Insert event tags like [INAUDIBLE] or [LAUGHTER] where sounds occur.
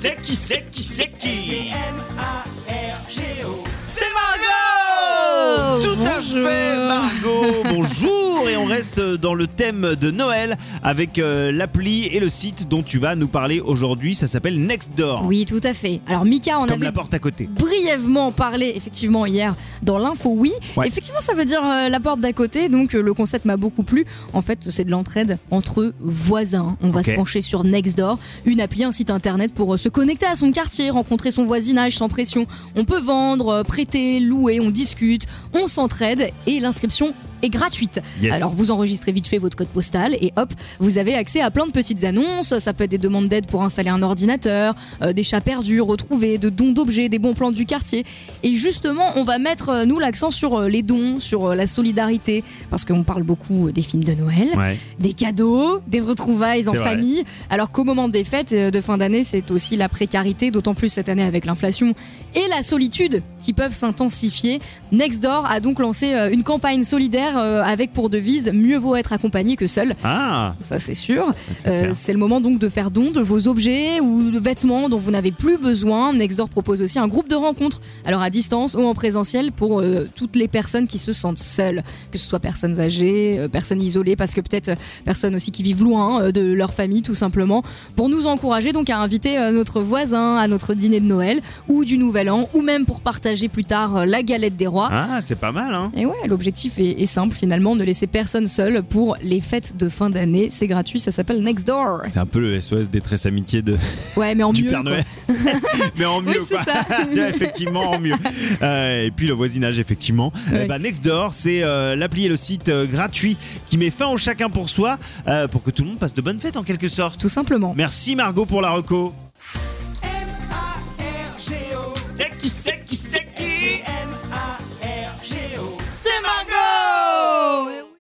c'est qui, c'est qui, c'est qui C'est Oh, Margot Tout à fait, dans le thème de Noël avec euh, l'appli et le site dont tu vas nous parler aujourd'hui. Ça s'appelle Nextdoor. Oui, tout à fait. Alors Mika, on Comme avait la porte à côté. brièvement parlé effectivement hier dans l'info oui. Ouais. Effectivement, ça veut dire euh, la porte d'à côté, donc euh, le concept m'a beaucoup plu. En fait, c'est de l'entraide entre voisins. On va se pencher sur Nextdoor, une appli, un site internet pour se connecter à son quartier, rencontrer son voisinage sans pression. On peut vendre, prêter, louer, on discute, on s'entraide et l'inscription est gratuite. Yes. Alors vous enregistrez vite fait votre code postal et hop, vous avez accès à plein de petites annonces. Ça peut être des demandes d'aide pour installer un ordinateur, euh, des chats perdus retrouvés, de dons d'objets, des bons plans du quartier. Et justement, on va mettre euh, nous l'accent sur euh, les dons, sur la solidarité, parce qu'on parle beaucoup des films de Noël, Ouais. des cadeaux, des retrouvailles en vrai. famille. Alors qu'au moment des fêtes de fin d'année, c'est aussi la précarité, d'autant plus cette année avec l'inflation et la solitude qui peuvent s'intensifier. Nextdoor a donc lancé euh, une campagne solidaire euh, avec pour devise mieux vaut être accompagné que seul. Ah Ça c'est sûr. c'est Euh, c'est le moment donc de faire don de vos objets ou de vêtements dont vous n'avez plus besoin. Nextdoor propose aussi un groupe de rencontres, alors à distance ou en présentiel pour euh, toutes les personnes qui se sentent seules, que ce soit personnes âgées, euh, personnes isolées, parce que peut-être personnes aussi qui vivent loin de leur famille tout simplement, pour nous encourager donc à inviter notre voisin à notre dîner de Noël ou du Nouvel An, ou même pour partager plus tard euh, la galette des rois. Ah, c'est pas mal, hein Et ouais, l'objectif est, est simple finalement, ne laisser personne seul pour les fêtes de fin d'année. C'est gratuit, ça s'appelle Nextdoor. C'est un peu le SOS détresse amitié de, Ouais, mais en [LAUGHS] du mieux. Père. Noël. [LAUGHS] Mais en mieux, Oui, c'est quoi. ça. [LAUGHS] effectivement, en mieux. Euh, et puis le voisinage, effectivement. Ouais. Euh, bah, Nextdoor, c'est euh, l'appli et le site euh, gratuit qui met fin au chacun pour soi pour que tout le monde passe de bonnes fêtes en quelque sorte. Tout simplement. Merci Margot pour la reco.